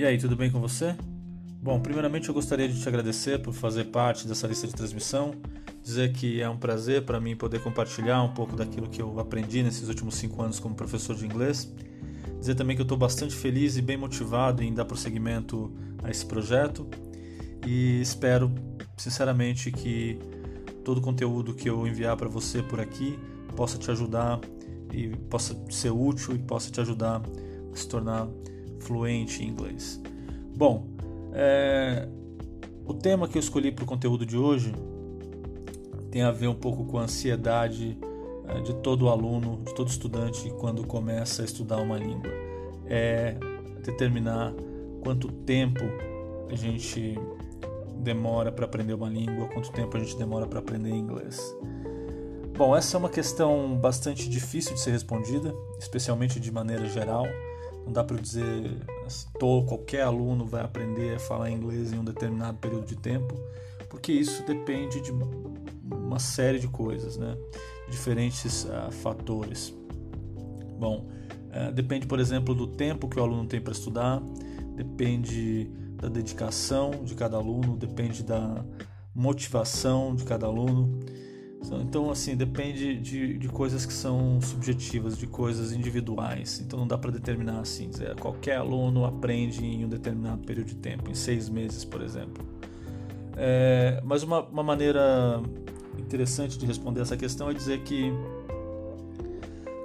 E aí, tudo bem com você? Bom, primeiramente eu gostaria de te agradecer por fazer parte dessa lista de transmissão, dizer que é um prazer para mim poder compartilhar um pouco daquilo que eu aprendi nesses últimos cinco anos como professor de inglês, dizer também que eu estou bastante feliz e bem motivado em dar prosseguimento a esse projeto e espero sinceramente que todo o conteúdo que eu enviar para você por aqui possa te ajudar e possa ser útil e possa te ajudar a se tornar fluente em inglês. Bom, é, o tema que eu escolhi para o conteúdo de hoje tem a ver um pouco com a ansiedade é, de todo aluno, de todo estudante quando começa a estudar uma língua. É determinar quanto tempo a gente demora para aprender uma língua, quanto tempo a gente demora para aprender inglês. Bom, essa é uma questão bastante difícil de ser respondida, especialmente de maneira geral. Não dá para dizer todo qualquer aluno vai aprender a falar inglês em um determinado período de tempo, porque isso depende de uma série de coisas, né? diferentes uh, fatores. Bom, uh, depende, por exemplo, do tempo que o aluno tem para estudar, depende da dedicação de cada aluno, depende da motivação de cada aluno. Então, assim, depende de, de coisas que são subjetivas, de coisas individuais. Então, não dá para determinar assim, dizer qualquer aluno aprende em um determinado período de tempo, em seis meses, por exemplo. É, mas uma, uma maneira interessante de responder essa questão é dizer que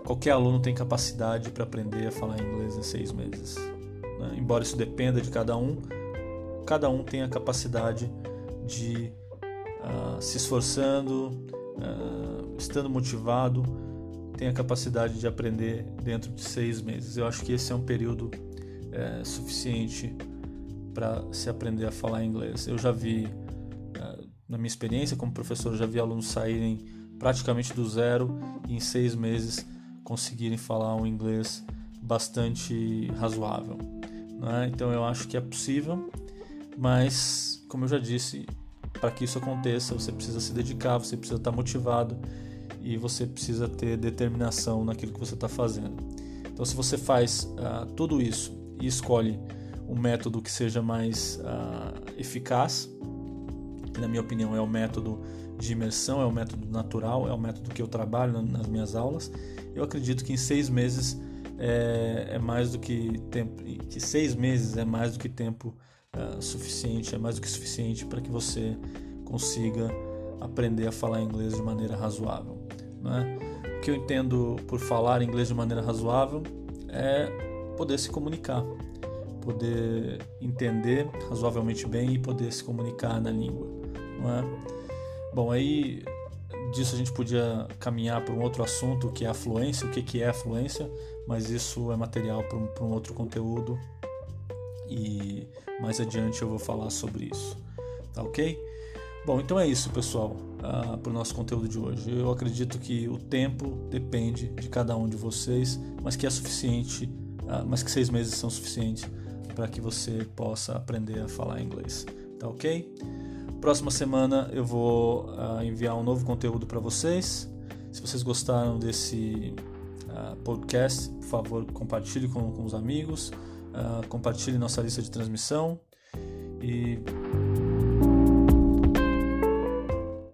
qualquer aluno tem capacidade para aprender a falar inglês em seis meses. Né? Embora isso dependa de cada um, cada um tem a capacidade de uh, se esforçando, estando motivado, tem a capacidade de aprender dentro de seis meses. Eu acho que esse é um período é, suficiente para se aprender a falar inglês. Eu já vi, uh, na minha experiência como professor, já vi alunos saírem praticamente do zero e em seis meses conseguirem falar um inglês bastante razoável. Né? Então eu acho que é possível, mas como eu já disse, para que isso aconteça, você precisa se dedicar, você precisa estar motivado e você precisa ter determinação naquilo que você está fazendo. Então, se você faz uh, tudo isso e escolhe um método que seja mais uh, eficaz, que na minha opinião é o método de imersão, é o método natural, é o método que eu trabalho nas minhas aulas, eu acredito que em seis meses é, é mais do que tempo, que seis meses é mais do que tempo uh, suficiente, é mais do que suficiente para que você consiga aprender a falar inglês de maneira razoável. Né? O que eu entendo por falar inglês de maneira razoável é poder se comunicar, poder entender razoavelmente bem e poder se comunicar na língua. Não é? Bom, aí disso a gente podia caminhar para um outro assunto que é a fluência, o que, que é a fluência, mas isso é material para um, para um outro conteúdo e mais adiante eu vou falar sobre isso, tá ok? Bom, então é isso, pessoal, uh, para o nosso conteúdo de hoje. Eu acredito que o tempo depende de cada um de vocês, mas que é suficiente, uh, mas que seis meses são suficientes para que você possa aprender a falar inglês, tá ok? Próxima semana eu vou uh, enviar um novo conteúdo para vocês. Se vocês gostaram desse podcast, por favor, compartilhe com, com os amigos compartilhe nossa lista de transmissão e